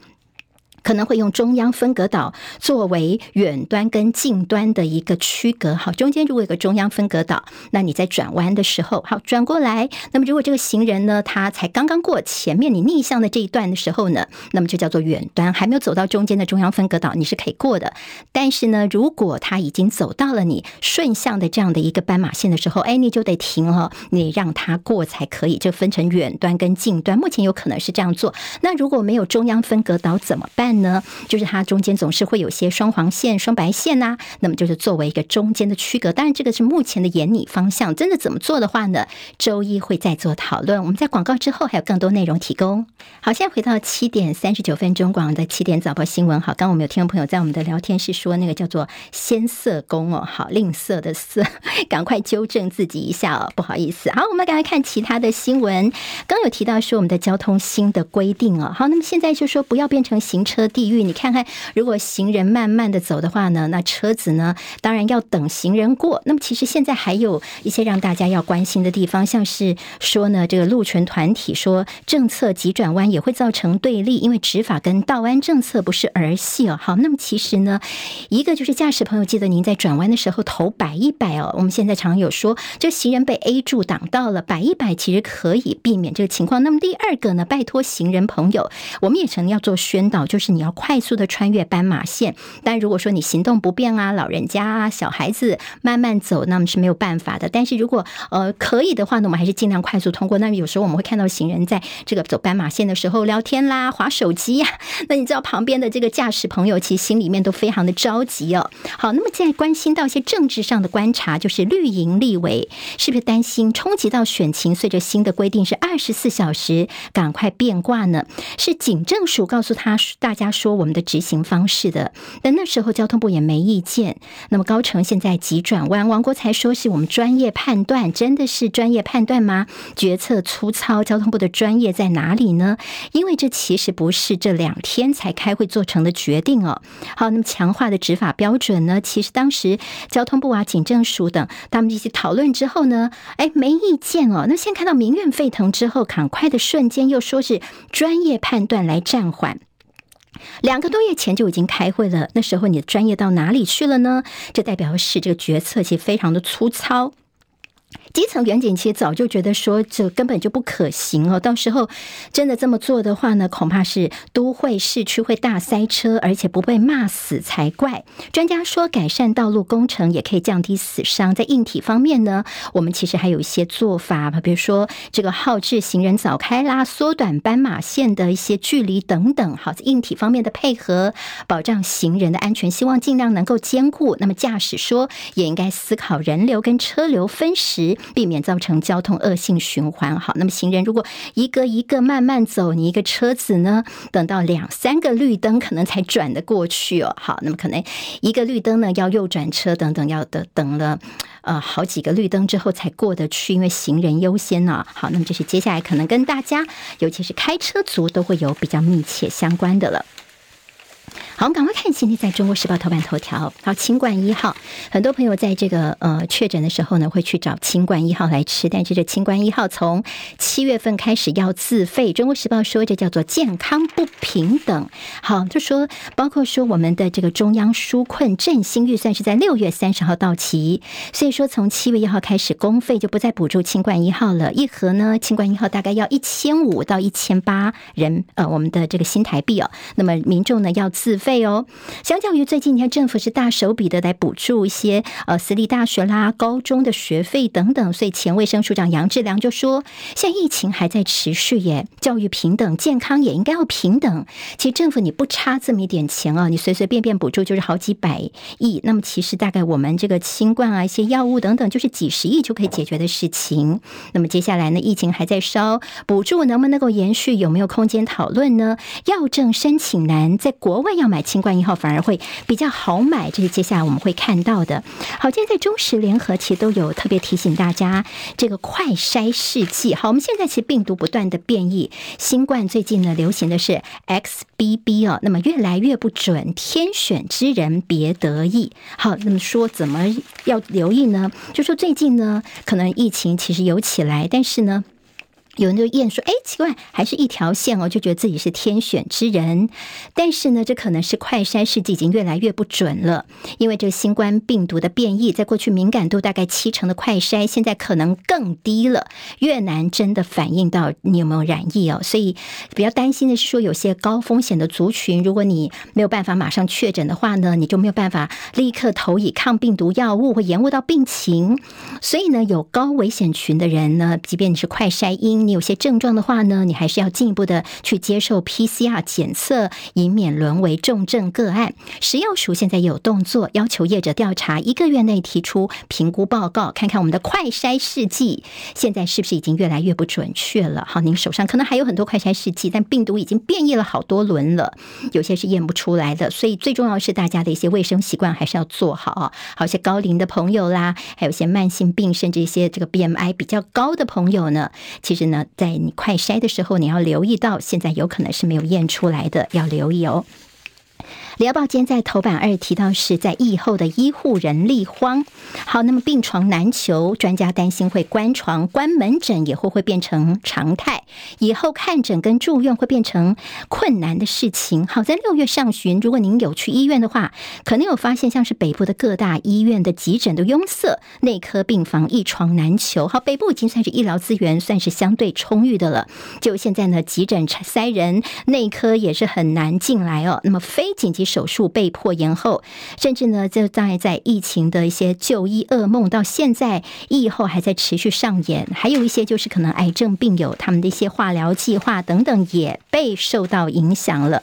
可能会用中央分隔岛作为远端跟近端的一个区隔，好，中间如果有个中央分隔岛，那你在转弯的时候，好，转过来，那么如果这个行人呢，他才刚刚过前面你逆向的这一段的时候呢，那么就叫做远端，还没有走到中间的中央分隔岛，你是可以过的。但是呢，如果他已经走到了你顺向的这样的一个斑马线的时候，哎，你就得停了，你让他过才可以，就分成远端跟近端。目前有可能是这样做。那如果没有中央分隔岛怎么办？呢？就是它中间总是会有些双黄线、双白线呐、那么就是作为一个中间的区隔。当然，这个是目前的研拟方向，真的怎么做的话呢？周一会再做讨论。我们在广告之后还有更多内容提供。好，现在回到七点三十九分钟，广的七点早报新闻。好，刚刚我们有听众朋友在我们的聊天室说，那个叫做“先色工”哦，好吝啬的色，赶快纠正自己一下哦，不好意思。好，我们赶快看其他的新闻。刚有提到说我们的交通新的规定哦，好，那么现在就说不要变成行车地狱。你看看，如果行人慢慢的走的话呢，那车子呢，当然要等行人过。那么其实现在还有一些让大家要关心的地方，像是说呢，这个路权团体说政策急转弯也会造成对立，因为执法跟道安政策不是儿戏哦。好，那么其实呢，一个就是驾驶朋友，记得您在转弯的时候头摆一摆哦。我们现在常有说，这行人被 A 柱挡到了，摆一摆其实可以避免这个情况。那么第二个呢，拜托行人朋友，我们也曾要做宣导，就是你要快速的穿越斑马线。但如果说你行动不便啊，老人家啊，小孩子慢慢走，那么是没有办法的。但是如果呃可以的话呢，我们还是尽量快速通过。那有时候我们会看到行人在这个走斑马线的时候聊天啦、滑手机呀、那你知道旁边的这个驾驶朋友其实心里面都非常的着急哦。好，那么现在关心到一些政治上的观察，就是绿营立委是不是担心冲击到选情？随着新的规定是二十四小时，赶快变卦呢？是警政署告诉他大家说我们的执行方式的，但那时候交通部也没意见。那么高乘现在急转弯，王国才说是我们专业判断，真的是专业判断吗？决策粗糙，交通部的专业在哪里呢？因为这其实不是这两天才开会做成的决定哦。好，那么强化的执法标准呢？其实当时交通部啊、警政署等他们一起讨论之后呢，哎，没意见哦。那先看到民怨沸腾之后，赶快的瞬间又说是专业判断来暂缓。两个多月前就已经开会了，那时候你的专业到哪里去了呢？这代表是这个决策其实非常的粗糙。基层员警其实早就觉得说，这根本就不可行哦。到时候真的这么做的话呢，恐怕是都会市区会大塞车，而且不被骂死才怪。专家说，改善道路工程也可以降低死伤。在硬体方面呢，我们其实还有一些做法，比如说这个号志行人早开啦，缩短斑马线的一些距离等等。好，在硬体方面的配合，保障行人的安全，希望尽量能够兼顾。那么驾驶说，也应该思考人流跟车流分时。避免造成交通恶性循环。好，那么行人如果一个一个慢慢走，你一个车子呢，等到两三个绿灯可能才转得过去哦。好，那么可能一个绿灯呢要右转车等等，要等等了呃好几个绿灯之后才过得去，因为行人优先呢。好，那么这是接下来可能跟大家，尤其是开车族都会有比较密切相关的了。好，我们赶快看今天在中国时报头版头条。好，清冠一号，很多朋友在这个呃确诊的时候呢，会去找清冠一号来吃，但是这清冠一号从七月份开始要自费。中国时报说这叫做健康不平等。好，就说包括说我们的这个中央纾困振兴预算是在六月三十号到期，所以说从七月一号开始公费就不再补助清冠一号了。一盒呢，清冠一号大概要一千五到一千八人呃我们的这个新台币哦。那么民众呢要自费。费哦，相较于最近，你看政府是大手笔的来补助一些呃私立大学啦、高中的学费等等，所以前卫生署长杨志良就说，现在疫情还在持续耶，教育平等、健康也应该要平等。其实政府你不差这么一点钱啊，你随随便便补助就是好几百亿，那么其实大概我们这个新冠啊、一些药物等等，就是几十亿就可以解决的事情。那么接下来呢，疫情还在烧，补助能不能够延续，有没有空间讨论呢？药证申请难，在国外要买。清冠一号反而会比较好买，这是接下来我们会看到的。好，今天在中时联合其实都有特别提醒大家，这个快筛试剂。好，我们现在其实病毒不断的变异，新冠最近呢流行的是 XBB 哦，那么越来越不准，天选之人别得意。好，那么说怎么要留意呢？就说最近呢，可能疫情其实有起来，但是呢。有人就验说，哎，奇怪，还是一条线哦，就觉得自己是天选之人。但是呢，这可能是快筛试剂已经越来越不准了，因为这个新冠病毒的变异，在过去敏感度大概七成的快筛，现在可能更低了，越难真的反映到你有没有染疫哦。所以比较担心的是说，有些高风险的族群，如果你没有办法马上确诊的话呢，你就没有办法立刻投以抗病毒药物，会延误到病情。所以呢，有高危险群的人呢，即便你是快筛阴。有些症状的话呢，你还是要进一步的去接受 PCR 检测，以免沦为重症个案。食药署现在有动作，要求业者调查一个月内提出评估报告，看看我们的快筛试剂现在是不是已经越来越不准确了。好，您手上可能还有很多快筛试剂，但病毒已经变异了好多轮了，有些是验不出来的。所以最重要是大家的一些卫生习惯还是要做好啊。好，一些高龄的朋友啦，还有一些慢性病，甚至一些这个 BMI 比较高的朋友呢，其实呢，在你快筛的时候，你要留意到，现在有可能是没有验出来的，要留意哦。《联合报》今天在头版二提到是在疫后的医护人力荒。好，那么病床难求，专家担心会关床、关门诊，以后会变成常态。以后看诊跟住院会变成困难的事情。好，在六月上旬，如果您有去医院的话，可能有发现像是北部的各大医院的急诊都拥塞，内科病房一床难求。好，北部已经算是医疗资源算是相对充裕的了。就现在呢，急诊塞人，内科也是很难进来哦。那么非紧急。手术被迫延后，甚至呢，就在在疫情的一些就医噩梦，到现在疫后还在持续上演。还有一些就是可能癌症病友他们的一些化疗计划等等也被受到影响了。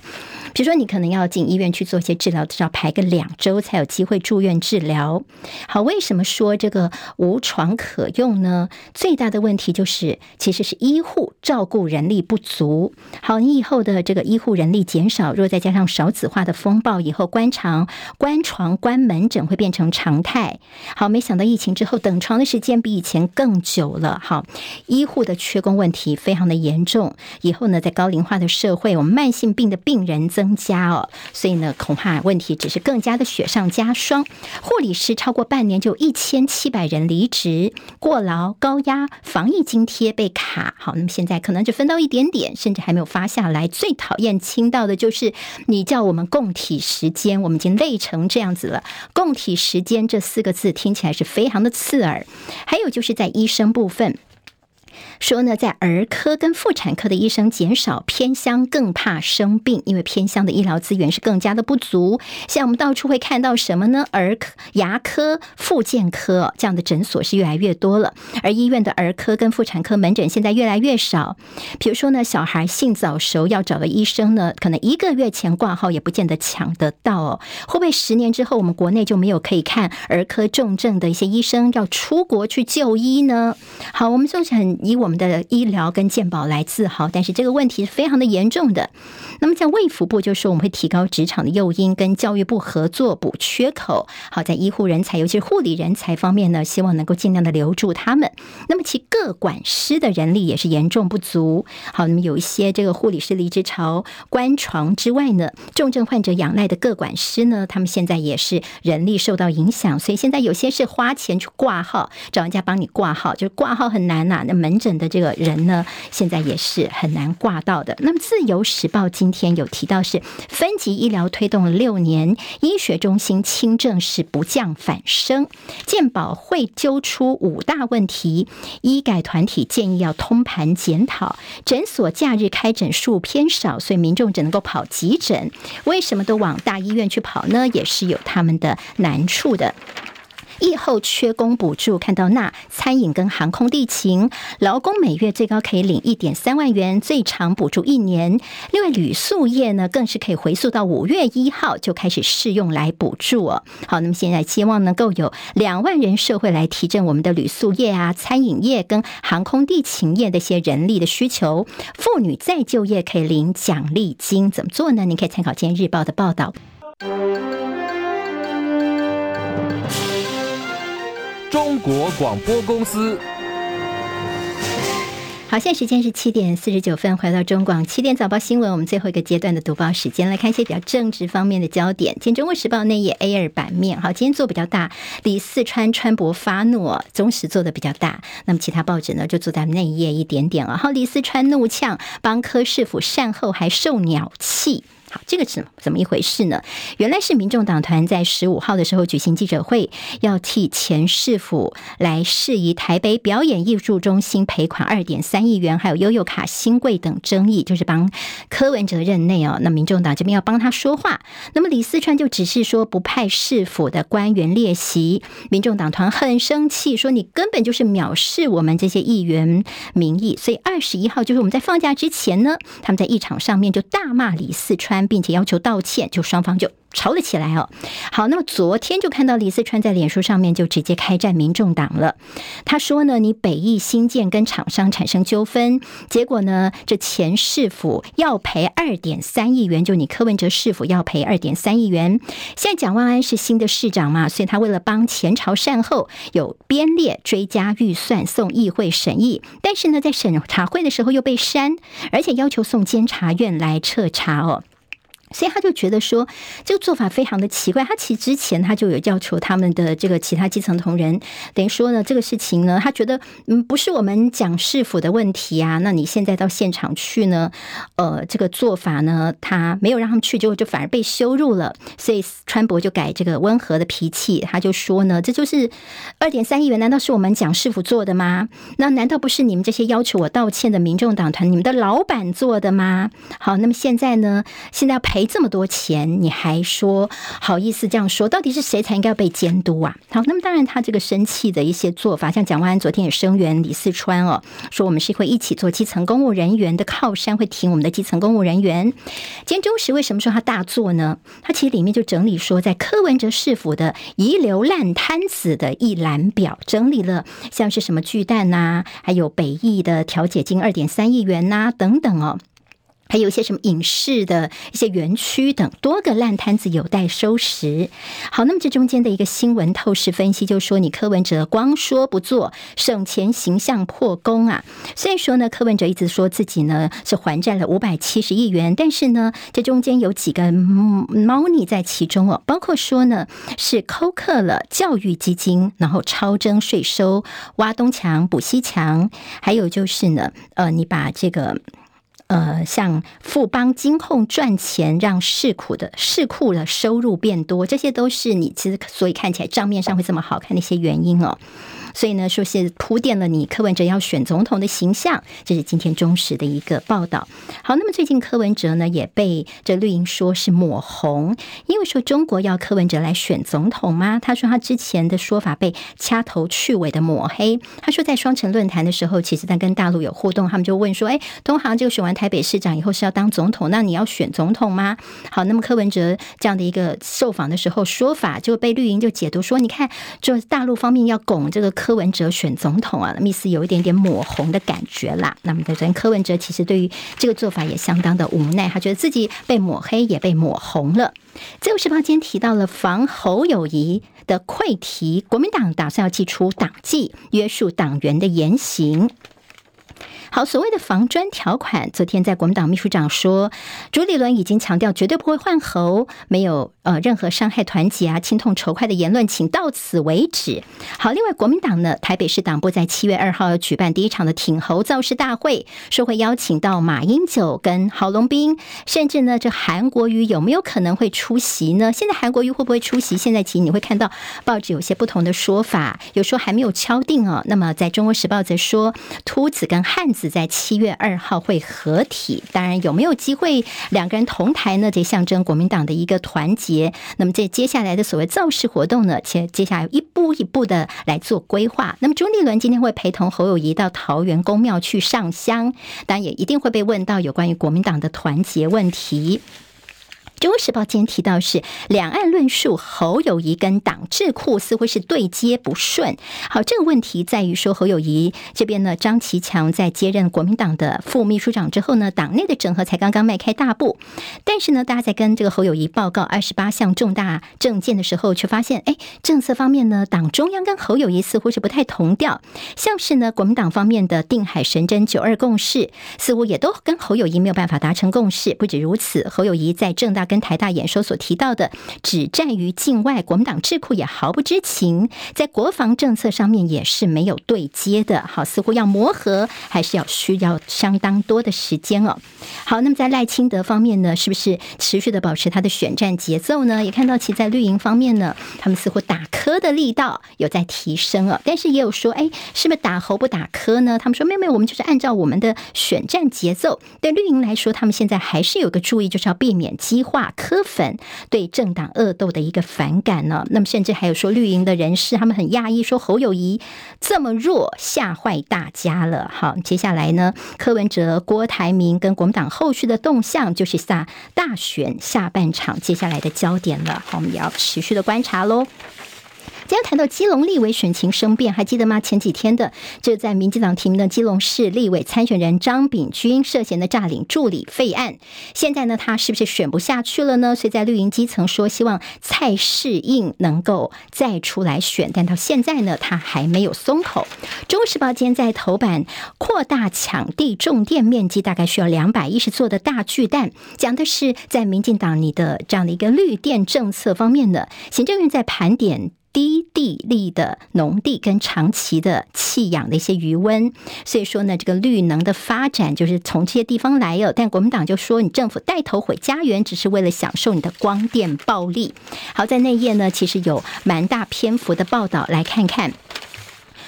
比如说，你可能要进医院去做一些治疗，至少排个两周才有机会住院治疗。好，为什么说这个无床可用呢？最大的问题就是，其实是医护照顾人力不足。好，你以后的这个医护人力减少，若再加上少子化的风暴，以后关床、关床、关门诊会变成常态。好，没想到疫情之后，等床的时间比以前更久了。好，医护的缺工问题非常的严重。以后呢，在高龄化的社会，我们慢性病的病人增。增加哦，所以呢，恐怕问题只是更加的雪上加霜。护理师超过半年就一千七百人离职，过劳、高压、防疫津贴被卡。好，那么现在可能只分到一点点，甚至还没有发下来。最讨厌听到的就是你叫我们共体时间，我们已经累成这样子了。共体时间这四个字听起来是非常的刺耳。还有就是在医生部分。说呢，在儿科跟妇产科的医生减少，偏乡更怕生病，因为偏乡的医疗资源是更加的不足。像我们到处会看到什么呢？儿科、牙科、复健科这样的诊所是越来越多了，而医院的儿科跟妇产科门诊现在越来越少。比如说呢，小孩性早熟要找个医生呢，可能一个月前挂号也不见得抢得到哦。会不会十年之后我们国内就没有可以看儿科重症的一些医生要出国去就医呢？好，我们就是很。以我们的医疗跟健保来自豪，但是这个问题是非常的严重的。那么在卫福部就说，我们会提高职场的诱因，跟教育部合作补缺口。好，在医护人才，尤其是护理人才方面呢，希望能够尽量的留住他们。那么其各管师的人力也是严重不足。好，那么有一些这个护理师离职潮，关床之外呢，重症患者仰赖的各管师呢，他们现在也是人力受到影响，所以现在有些是花钱去挂号，找人家帮你挂号，就是挂号很难呐、那门诊的这个人呢，现在也是很难挂到的。那么，《自由时报》今天有提到，是分级医疗推动了六年，医学中心轻症是不降反升。健保会揪出五大问题，医改团体建议要通盘检讨。诊所假日开诊数偏少，所以民众只能够跑急诊。为什么都往大医院去跑呢？也是有他们的难处的。疫后缺工补助，看到那餐饮跟航空地勤劳工每月最高可以领一点三万元，最长补助一年。另外旅宿业呢，更是可以回溯到五月一号就开始试用来补助哦。好，那么现在希望能够有两万人社会来提振我们的旅宿业啊、餐饮业跟航空地勤业的一些人力的需求。妇女再就业可以领奖励金，怎么做呢？您可以参考今天日报的报道。中国广播公司。好，现在时间是七点四十九分，回到中广七点早报新闻，我们最后一个阶段的读报时间，来看一些比较政治方面的焦点。今天《中国时报》内页 A 二版面，好，今天做比较大，李四川川博发怒，中时做的比较大，那么其他报纸呢就做在内页一点点啊。好，李四川怒呛帮柯市府善后还受鸟气。好，这个是怎么一回事呢？原来是民众党团在十五号的时候举行记者会，要替前市府来释疑台北表演艺术中心赔款二点三亿元，还有悠游卡新贵等争议，就是帮柯文哲任内哦，那民众党这边要帮他说话。那么李四川就只是说不派市府的官员列席，民众党团很生气，说你根本就是藐视我们这些议员民意。所以二十一号就是我们在放假之前呢，他们在议场上面就大骂李四川，并且要求道歉，就双方就。吵了起来哦，好，那么昨天就看到李四川在脸书上面就直接开战民众党了。他说呢，你北艺新建跟厂商产生纠纷，结果呢，这前市府要赔二点三亿元，就你柯文哲市府要赔二点三亿元。现在蒋万安是新的市长嘛，所以他为了帮前朝善后，有编列追加预算送议会审议，但是呢，在审查会的时候又被删，而且要求送监察院来彻查哦。所以他就觉得说，这个做法非常的奇怪。他其实之前他就有要求他们的这个其他基层同仁，等于说呢，这个事情呢，他觉得嗯，不是我们讲市府的问题啊。那你现在到现场去呢，呃，这个做法呢，他没有让他们去，就就反而被羞辱了。所以川博就改这个温和的脾气，他就说呢，这就是二点三亿元，难道是我们讲市府做的吗？那难道不是你们这些要求我道歉的民众党团，你们的老板做的吗？好，那么现在呢，现在要赔。赔这么多钱，你还说好意思这样说？到底是谁才应该要被监督啊？好，那么当然，他这个生气的一些做法，像蒋万安昨天也声援李四川哦，说我们是会一起做基层公务人员的靠山，会挺我们的基层公务人员。今天中时为什么说他大作呢？他其实里面就整理说，在柯文哲市府的遗留烂摊子的一览表，整理了像是什么巨蛋呐、还有北艺的调解金二点三亿元呐、等等哦。还有一些什么影视的一些园区等多个烂摊子有待收拾。好，那么这中间的一个新闻透视分析，就说你柯文哲光说不做，省钱形象破功啊。虽然说呢，柯文哲一直说自己呢是还债了五百七十亿元，但是呢，这中间有几个猫腻在其中哦，包括说呢是扣克了教育基金，然后超征税收，挖东墙补西墙，还有就是呢，呃，你把这个。呃，像富邦金控赚钱，让市库的市库的收入变多，这些都是你其实所以看起来账面上会这么好看的一些原因哦。所以呢，说是铺垫了你柯文哲要选总统的形象，这是今天中时的一个报道。好，那么最近柯文哲呢也被这绿营说是抹红，因为说中国要柯文哲来选总统吗？他说他之前的说法被掐头去尾的抹黑。他说在双城论坛的时候，其实他跟大陆有互动，他们就问说：“哎，东航这个选完台北市长以后是要当总统，那你要选总统吗？”好，那么柯文哲这样的一个受访的时候说法就被绿营就解读说：“你看，就大陆方面要拱这个柯。”柯文哲选总统啊，密斯有一点点抹红的感觉啦。那么在昨天，柯文哲其实对于这个做法也相当的无奈，他觉得自己被抹黑也被抹红了。自由时报今天提到了防侯友谊的溃堤，国民党打算要祭出党纪，约束党员的言行。好，所谓的防专条款，昨天在国民党秘书长说，朱立伦已经强调绝对不会换侯，没有呃任何伤害团结啊、亲痛仇快的言论，请到此为止。好，另外国民党呢，台北市党部在七月二号要举办第一场的挺侯造势大会，说会邀请到马英九跟郝龙斌，甚至呢这韩国瑜有没有可能会出席呢？现在韩国瑜会不会出席？现在其实你会看到报纸有些不同的说法，有说还没有敲定哦。那么在中国时报则说，秃子跟汉子。在七月二号会合体，当然有没有机会两个人同台呢？这象征国民党的一个团结。那么这接下来的所谓造势活动呢，接接下来一步一步的来做规划。那么朱立伦今天会陪同侯友谊到桃园公庙去上香，当然也一定会被问到有关于国民党的团结问题。《中国时报》今天提到是两岸论述，侯友谊跟党智库似乎是对接不顺。好，这个问题在于说侯友谊这边呢，张其强在接任国民党的副秘书长之后呢，党内的整合才刚刚迈开大步。但是呢，大家在跟这个侯友谊报告二十八项重大政见的时候，却发现，哎，政策方面呢，党中央跟侯友谊似乎是不太同调。像是呢，国民党方面的定海神针九二共识，似乎也都跟侯友谊没有办法达成共识。不止如此，侯友谊在政大跟台大演说所提到的，只战于境外，国民党智库也毫不知情，在国防政策上面也是没有对接的。好，似乎要磨合，还是要需要相当多的时间哦。好，那么在赖清德方面呢，是不是持续的保持他的选战节奏呢？也看到其在绿营方面呢，他们似乎打磕的力道有在提升哦，但是也有说，哎，是不是打侯不打磕呢？他们说没有没有，我们就是按照我们的选战节奏。对绿营来说，他们现在还是有个注意，就是要避免激化柯粉对政党恶斗的一个反感呢。那么甚至还有说绿营的人士，他们很讶异，说侯友谊这么弱，吓坏大家了。好，接下来呢，柯文哲、郭台铭跟国民党后续的动向，就是下大选下半场接下来的焦点了。好，我们也要持续的观察喽。今天谈到基隆立委选情生变，还记得吗？前几天的就在民进党提名的基隆市立委参选人张炳军涉嫌的诈领助理费案，现在呢，他是不是选不下去了呢？所以在绿营基层说，希望蔡适应能够再出来选，但到现在呢，他还没有松口。中国时报今天在头版扩大抢地种电面积，大概需要两百一十座的大巨蛋，讲的是在民进党你的这样的一个绿电政策方面呢，行政院在盘点。低地力的农地跟长期的弃养的一些余温，所以说呢，这个绿能的发展就是从这些地方来哦。但国民党就说，你政府带头毁家园，只是为了享受你的光电暴利。好，在那页呢，其实有蛮大篇幅的报道，来看看。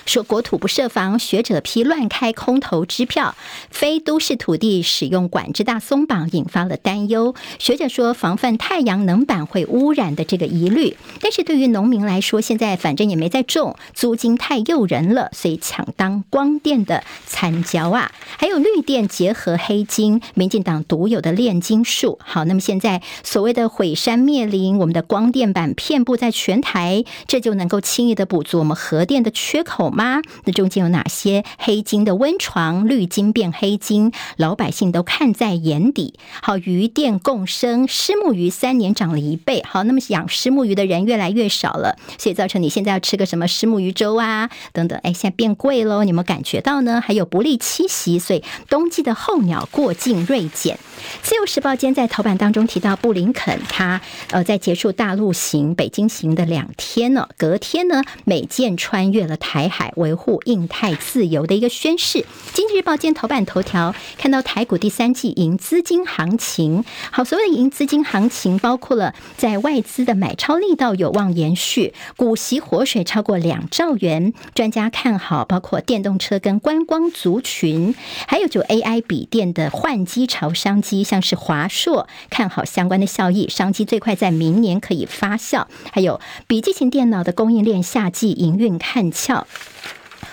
说国土不设防，学者批乱开空头支票，非都市土地使用管制大松绑，引发了担忧。学者说防范太阳能板会污染的这个疑虑，但是对于农民来说，现在反正也没在种，租金太诱人了，所以抢当光电的参交啊。还有绿电结合黑金，民进党独有的炼金术。好，那么现在所谓的毁山灭林，我们的光电板遍布在全台，这就能够轻易的补足我们核电的缺口吗？那中间有哪些黑金的温床？绿金变黑金，老百姓都看在眼底。好，鱼电共生，虱目鱼三年涨了一倍。好，那么养虱目鱼的人越来越少了，所以造成你现在要吃个什么虱目鱼粥啊等等，哎，现在变贵喽。你们感觉到呢？还有不利栖息，所以冬季的候鸟过境锐减。自由时报今天在头版当中提到，布林肯他呃在结束大陆行、北京行的两天呢，隔天呢，美舰穿越了台海。维护印太自由的一个宣示。经济日报今天头版头条看到台股第三季迎资金行情，好，所谓的迎资金行情包括了在外资的买超力道有望延续，股息活水超过两兆元，专家看好包括电动车跟观光族群，还有就 AI 笔电的换机潮商机，像是华硕看好相关的效益，商机最快在明年可以发酵，还有笔记型电脑的供应链夏季营运看俏。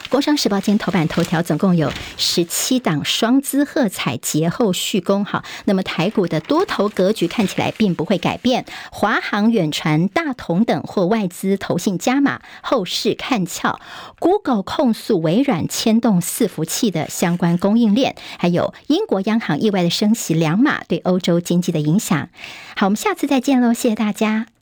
工商时报今天头版头条总共有十七档双资贺彩节后续攻，哈，那么台股的多头格局看起来并不会改变，华航、远传、大同等或外资投信加码，后市看俏。Google 控诉微软牵动伺服器的相关供应链，还有英国央行意外的升息两码对欧洲经济的影响。好，我们下次再见喽，谢谢大家。